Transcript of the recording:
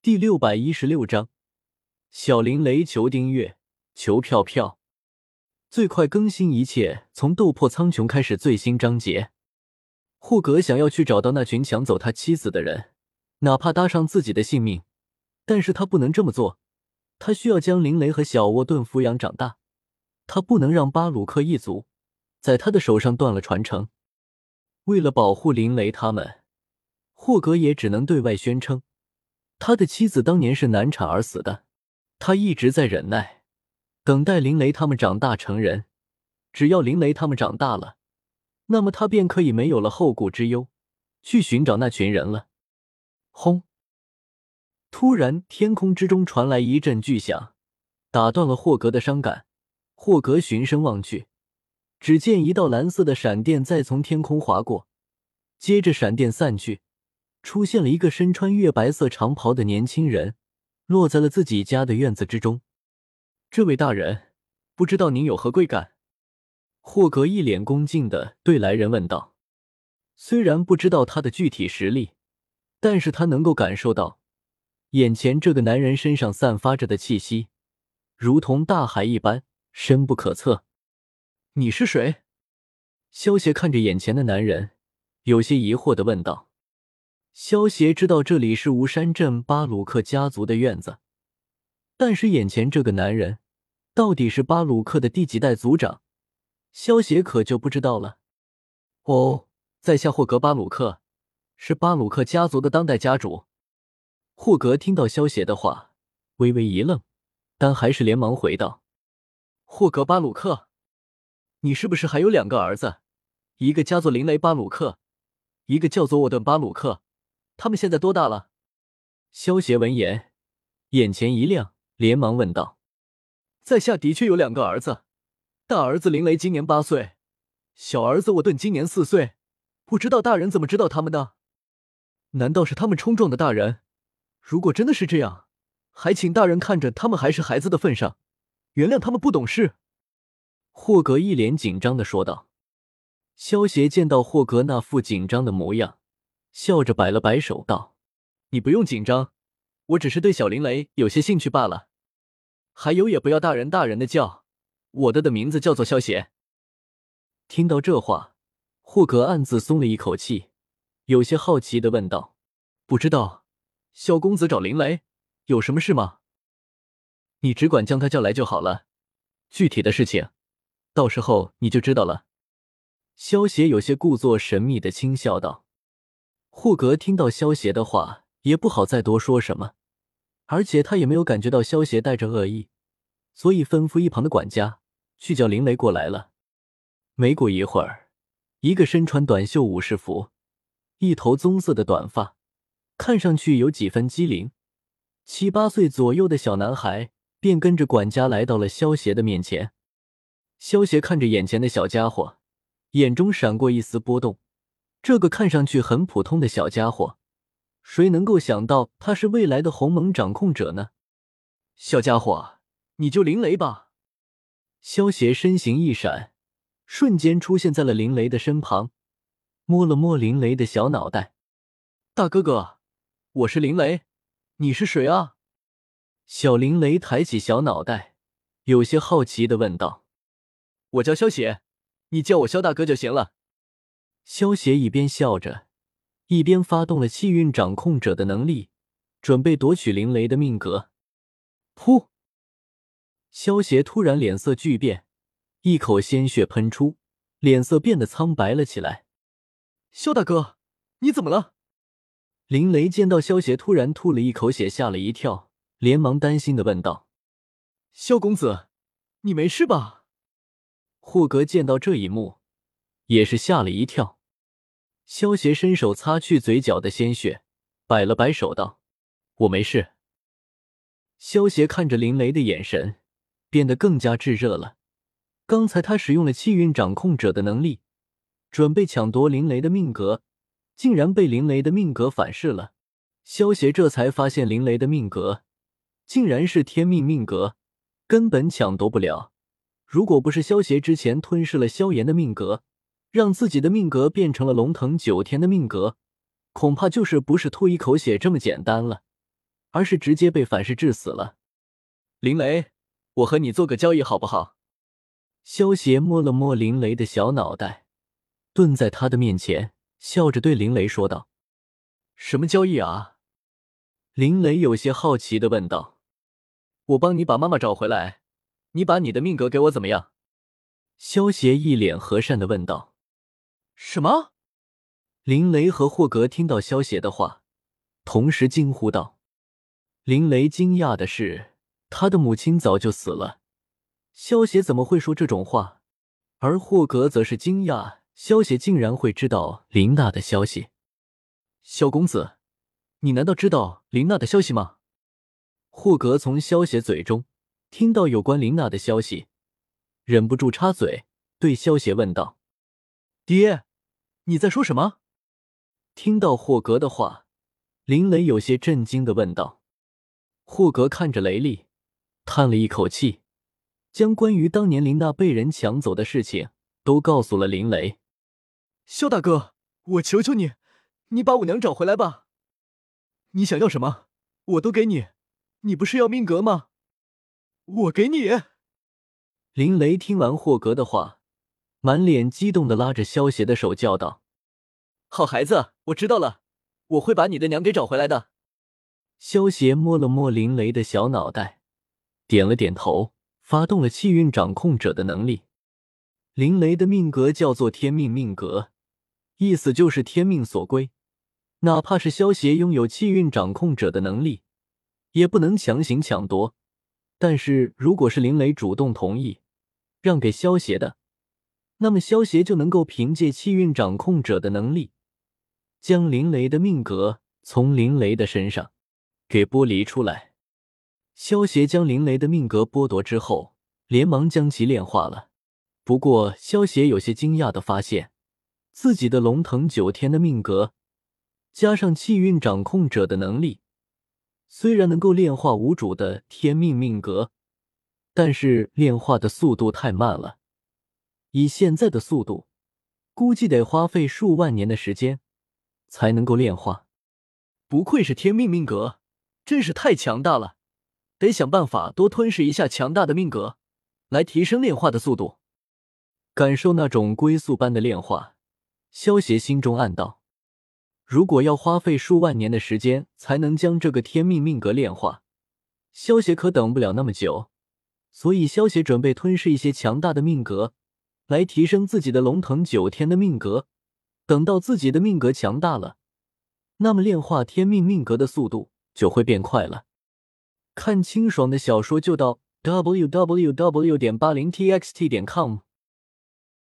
第六百一十六章，小林雷求订阅，求票票，最快更新一切从斗破苍穹开始最新章节。霍格想要去找到那群抢走他妻子的人，哪怕搭上自己的性命，但是他不能这么做。他需要将林雷和小沃顿抚养长大，他不能让巴鲁克一族在他的手上断了传承。为了保护林雷他们，霍格也只能对外宣称。他的妻子当年是难产而死的，他一直在忍耐，等待林雷他们长大成人。只要林雷他们长大了，那么他便可以没有了后顾之忧，去寻找那群人了。轰！突然，天空之中传来一阵巨响，打断了霍格的伤感。霍格循声望去，只见一道蓝色的闪电在从天空划过，接着闪电散去。出现了一个身穿月白色长袍的年轻人，落在了自己家的院子之中。这位大人，不知道您有何贵干？霍格一脸恭敬的对来人问道。虽然不知道他的具体实力，但是他能够感受到，眼前这个男人身上散发着的气息，如同大海一般深不可测。你是谁？萧协看着眼前的男人，有些疑惑的问道。萧协知道这里是吴山镇巴鲁克家族的院子，但是眼前这个男人到底是巴鲁克的第几代族长，萧协可就不知道了。哦，在下霍格巴鲁克，是巴鲁克家族的当代家主。霍格听到萧协的话，微微一愣，但还是连忙回道：“霍格巴鲁克，你是不是还有两个儿子？一个叫做林雷巴鲁克，一个叫做沃顿巴鲁克？”他们现在多大了？萧协闻言，眼前一亮，连忙问道：“在下的确有两个儿子，大儿子林雷今年八岁，小儿子沃顿今年四岁。不知道大人怎么知道他们的？难道是他们冲撞的大人？如果真的是这样，还请大人看着他们还是孩子的份上，原谅他们不懂事。”霍格一脸紧张的说道。萧协见到霍格那副紧张的模样。笑着摆了摆手，道：“你不用紧张，我只是对小林雷有些兴趣罢了。还有，也不要大人大人的叫，我的的名字叫做萧邪。”听到这话，霍格暗自松了一口气，有些好奇的问道：“不知道，萧公子找林雷有什么事吗？你只管将他叫来就好了，具体的事情，到时候你就知道了。”萧邪有些故作神秘的轻笑道。霍格听到萧邪的话，也不好再多说什么，而且他也没有感觉到萧邪带着恶意，所以吩咐一旁的管家去叫林雷过来了。没过一会儿，一个身穿短袖武士服、一头棕色的短发，看上去有几分机灵、七八岁左右的小男孩，便跟着管家来到了萧邪的面前。萧邪看着眼前的小家伙，眼中闪过一丝波动。这个看上去很普通的小家伙，谁能够想到他是未来的鸿蒙掌控者呢？小家伙，你就林雷吧。萧邪身形一闪，瞬间出现在了林雷的身旁，摸了摸林雷的小脑袋。大哥哥，我是林雷，你是谁啊？小林雷抬起小脑袋，有些好奇的问道：“我叫萧邪，你叫我萧大哥就行了。”萧协一边笑着，一边发动了气运掌控者的能力，准备夺取林雷的命格。噗！萧协突然脸色巨变，一口鲜血喷出，脸色变得苍白了起来。萧大哥，你怎么了？林雷见到萧协突然吐了一口血，吓了一跳，连忙担心的问道：“萧公子，你没事吧？”霍格见到这一幕，也是吓了一跳。萧协伸手擦去嘴角的鲜血，摆了摆手道：“我没事。”萧协看着林雷的眼神变得更加炙热了。刚才他使用了气运掌控者的能力，准备抢夺林雷的命格，竟然被林雷的命格反噬了。萧协这才发现，林雷的命格竟然是天命命格，根本抢夺不了。如果不是萧协之前吞噬了萧炎的命格，让自己的命格变成了龙腾九天的命格，恐怕就是不是吐一口血这么简单了。而是直接被反噬致死了。林雷，我和你做个交易好不好？萧邪摸了摸林雷的小脑袋，蹲在他的面前，笑着对林雷说道：“什么交易啊？”林雷有些好奇的问道：“我帮你把妈妈找回来，你把你的命格给我，怎么样？”萧邪一脸和善的问道：“什么？”林雷和霍格听到萧邪的话，同时惊呼道：“林雷，惊讶的是，他的母亲早就死了。”萧邪怎么会说这种话？而霍格则是惊讶，萧邪竟然会知道林娜的消息。萧公子，你难道知道林娜的消息吗？霍格从萧邪嘴中听到有关林娜的消息，忍不住插嘴，对萧邪问道：“爹，你在说什么？”听到霍格的话，林雷有些震惊的问道。霍格看着雷利，叹了一口气。将关于当年林娜被人抢走的事情都告诉了林雷。肖大哥，我求求你，你把我娘找回来吧！你想要什么，我都给你。你不是要命格吗？我给你。林雷听完霍格的话，满脸激动的拉着萧邪的手叫道：“好孩子，我知道了，我会把你的娘给找回来的。”萧邪摸了摸林雷的小脑袋，点了点头。发动了气运掌控者的能力，林雷的命格叫做天命命格，意思就是天命所归。哪怕是萧协拥有气运掌控者的能力，也不能强行抢夺。但是如果是林雷主动同意让给萧协的，那么萧协就能够凭借气运掌控者的能力，将林雷的命格从林雷的身上给剥离出来。萧协将林雷的命格剥夺之后，连忙将其炼化了。不过，萧协有些惊讶的发现，自己的龙腾九天的命格加上气运掌控者的能力，虽然能够炼化无主的天命命格，但是炼化的速度太慢了。以现在的速度，估计得花费数万年的时间才能够炼化。不愧是天命命格，真是太强大了。得想办法多吞噬一下强大的命格，来提升炼化的速度。感受那种龟速般的炼化，萧协心中暗道：如果要花费数万年的时间才能将这个天命命格炼化，萧协可等不了那么久。所以，萧协准备吞噬一些强大的命格，来提升自己的龙腾九天的命格。等到自己的命格强大了，那么炼化天命命格的速度就会变快了。看清爽的小说就到 w w w. 点八零 t x t 点 com。